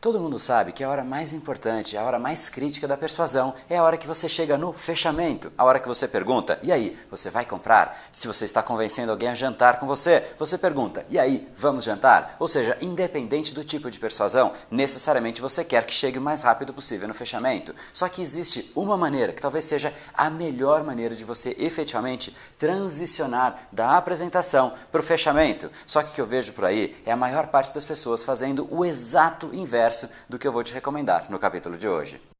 Todo mundo sabe que a hora mais importante, a hora mais crítica da persuasão é a hora que você chega no fechamento, a hora que você pergunta: "E aí, você vai comprar?". Se você está convencendo alguém a jantar com você, você pergunta: "E aí, vamos jantar?". Ou seja, independente do tipo de persuasão, necessariamente você quer que chegue o mais rápido possível no fechamento. Só que existe uma maneira que talvez seja a melhor maneira de você efetivamente transicionar da apresentação para o fechamento. Só que o que eu vejo por aí é a maior parte das pessoas fazendo o exato inverso do que eu vou te recomendar no capítulo de hoje.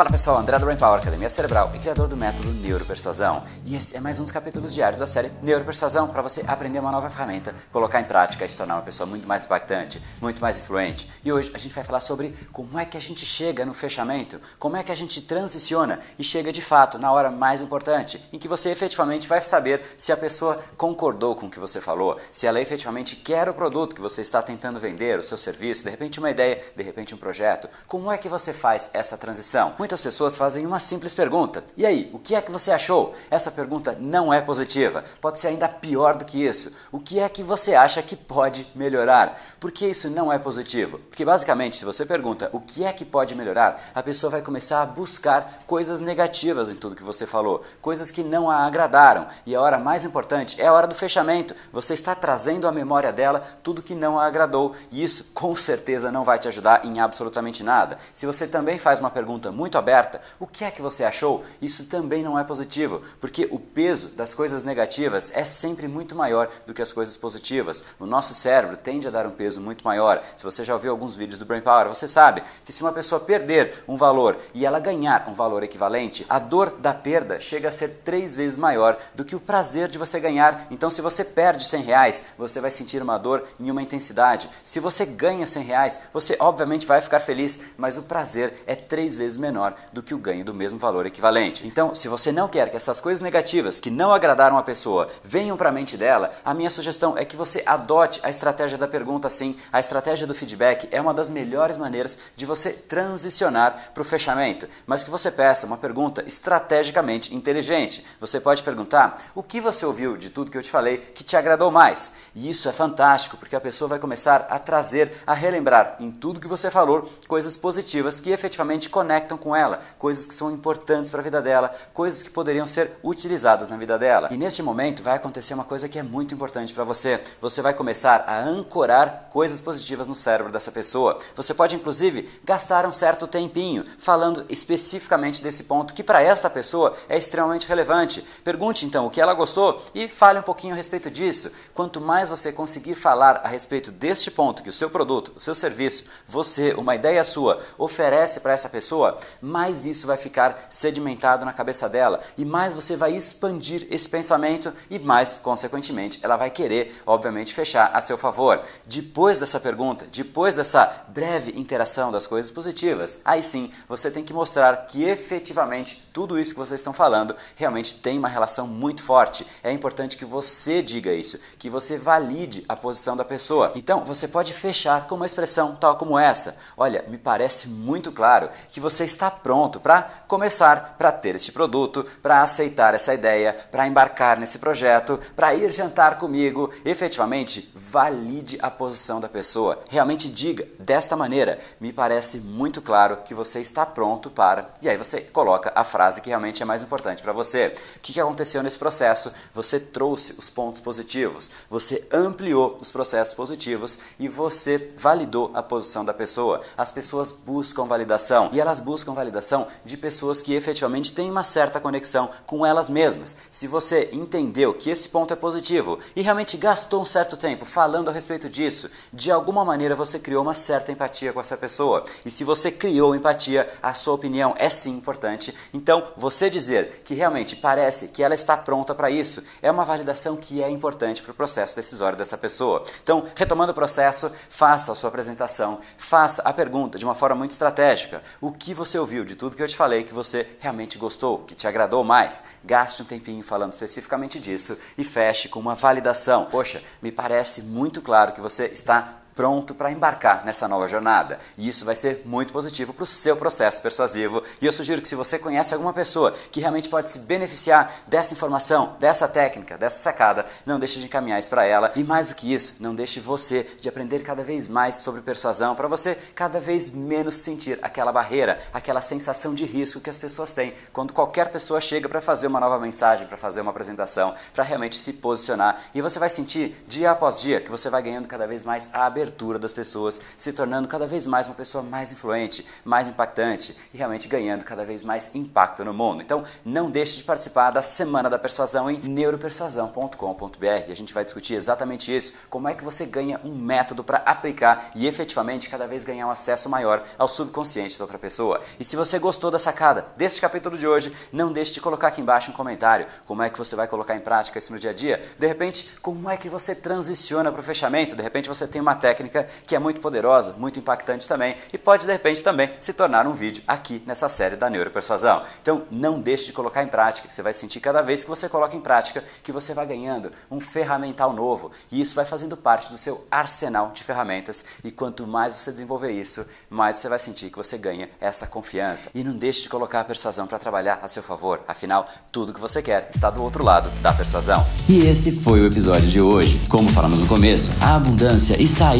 Fala pessoal, André do Brain Power, Academia Cerebral e criador do método Neuropersuasão. E esse é mais um dos capítulos diários da série Neuropersuasão para você aprender uma nova ferramenta, colocar em prática e se tornar uma pessoa muito mais impactante, muito mais influente. E hoje a gente vai falar sobre como é que a gente chega no fechamento, como é que a gente transiciona e chega de fato na hora mais importante, em que você efetivamente vai saber se a pessoa concordou com o que você falou, se ela efetivamente quer o produto que você está tentando vender, o seu serviço, de repente uma ideia, de repente um projeto. Como é que você faz essa transição? Muitas pessoas fazem uma simples pergunta: E aí, o que é que você achou? Essa pergunta não é positiva. Pode ser ainda pior do que isso. O que é que você acha que pode melhorar? Por que isso não é positivo? Porque basicamente, se você pergunta o que é que pode melhorar, a pessoa vai começar a buscar coisas negativas em tudo que você falou, coisas que não a agradaram. E a hora mais importante é a hora do fechamento. Você está trazendo à memória dela tudo que não a agradou. E isso com certeza não vai te ajudar em absolutamente nada. Se você também faz uma pergunta muito muito aberta, o que é que você achou? Isso também não é positivo, porque o peso das coisas negativas é sempre muito maior do que as coisas positivas. O nosso cérebro tende a dar um peso muito maior. Se você já ouviu alguns vídeos do Brain Power, você sabe que se uma pessoa perder um valor e ela ganhar um valor equivalente, a dor da perda chega a ser três vezes maior do que o prazer de você ganhar. Então, se você perde 100 reais, você vai sentir uma dor em uma intensidade. Se você ganha 100 reais, você obviamente vai ficar feliz, mas o prazer é três vezes menor menor do que o ganho do mesmo valor equivalente. Então, se você não quer que essas coisas negativas que não agradaram a pessoa venham para a mente dela, a minha sugestão é que você adote a estratégia da pergunta sim. A estratégia do feedback é uma das melhores maneiras de você transicionar para o fechamento, mas que você peça uma pergunta estrategicamente inteligente. Você pode perguntar: "O que você ouviu de tudo que eu te falei que te agradou mais?" E isso é fantástico, porque a pessoa vai começar a trazer, a relembrar em tudo que você falou coisas positivas que efetivamente conectam com ela, coisas que são importantes para a vida dela, coisas que poderiam ser utilizadas na vida dela. E neste momento vai acontecer uma coisa que é muito importante para você. Você vai começar a ancorar coisas positivas no cérebro dessa pessoa. Você pode inclusive gastar um certo tempinho falando especificamente desse ponto que para esta pessoa é extremamente relevante. Pergunte então o que ela gostou e fale um pouquinho a respeito disso. Quanto mais você conseguir falar a respeito deste ponto que o seu produto, o seu serviço, você, uma ideia sua, oferece para essa pessoa, mais isso vai ficar sedimentado na cabeça dela e mais você vai expandir esse pensamento e mais, consequentemente, ela vai querer, obviamente, fechar a seu favor. Depois dessa pergunta, depois dessa breve interação das coisas positivas, aí sim você tem que mostrar que efetivamente tudo isso que vocês estão falando realmente tem uma relação muito forte. É importante que você diga isso, que você valide a posição da pessoa. Então, você pode fechar com uma expressão tal como essa: Olha, me parece muito claro que você está pronto para começar, para ter este produto, para aceitar essa ideia, para embarcar nesse projeto, para ir jantar comigo. Efetivamente, valide a posição da pessoa. Realmente diga desta maneira: me parece muito claro que você está pronto para. E aí você coloca a frase que realmente é mais importante para você. O que aconteceu nesse processo? Você trouxe os pontos positivos, você ampliou os processos positivos e você validou a posição da pessoa. As pessoas buscam validação e elas buscam validação de pessoas que efetivamente têm uma certa conexão com elas mesmas. Se você entendeu que esse ponto é positivo e realmente gastou um certo tempo falando a respeito disso, de alguma maneira você criou uma certa empatia com essa pessoa. E se você criou empatia, a sua opinião é sim importante. Então, você dizer que realmente parece que ela está pronta para isso é uma validação que é importante para o processo decisório dessa pessoa. Então, retomando o processo, faça a sua apresentação, faça a pergunta de uma forma muito estratégica. O que você ouviu de tudo que eu te falei que você realmente gostou, que te agradou mais? Gaste um tempinho falando especificamente disso e feche com uma validação. Poxa, me parece muito claro que você está pronto para embarcar nessa nova jornada. E isso vai ser muito positivo para o seu processo persuasivo. E eu sugiro que se você conhece alguma pessoa que realmente pode se beneficiar dessa informação, dessa técnica, dessa sacada, não deixe de encaminhar isso para ela. E mais do que isso, não deixe você de aprender cada vez mais sobre persuasão para você cada vez menos sentir aquela barreira, aquela sensação de risco que as pessoas têm quando qualquer pessoa chega para fazer uma nova mensagem, para fazer uma apresentação, para realmente se posicionar. E você vai sentir dia após dia que você vai ganhando cada vez mais a abertura abertura das pessoas, se tornando cada vez mais uma pessoa mais influente, mais impactante e realmente ganhando cada vez mais impacto no mundo. Então, não deixe de participar da Semana da Persuasão em neuropersuasão.com.br. A gente vai discutir exatamente isso, como é que você ganha um método para aplicar e efetivamente cada vez ganhar um acesso maior ao subconsciente da outra pessoa. E se você gostou da sacada deste capítulo de hoje, não deixe de colocar aqui embaixo um comentário, como é que você vai colocar em prática isso no dia a dia. De repente, como é que você transiciona para o fechamento? De repente você tem uma técnica que é muito poderosa, muito impactante também e pode de repente também se tornar um vídeo aqui nessa série da neuropersuasão. Então não deixe de colocar em prática, você vai sentir cada vez que você coloca em prática que você vai ganhando um ferramental novo e isso vai fazendo parte do seu arsenal de ferramentas e quanto mais você desenvolver isso, mais você vai sentir que você ganha essa confiança. E não deixe de colocar a persuasão para trabalhar a seu favor, afinal, tudo que você quer está do outro lado da persuasão. E esse foi o episódio de hoje. Como falamos no começo, a abundância está aí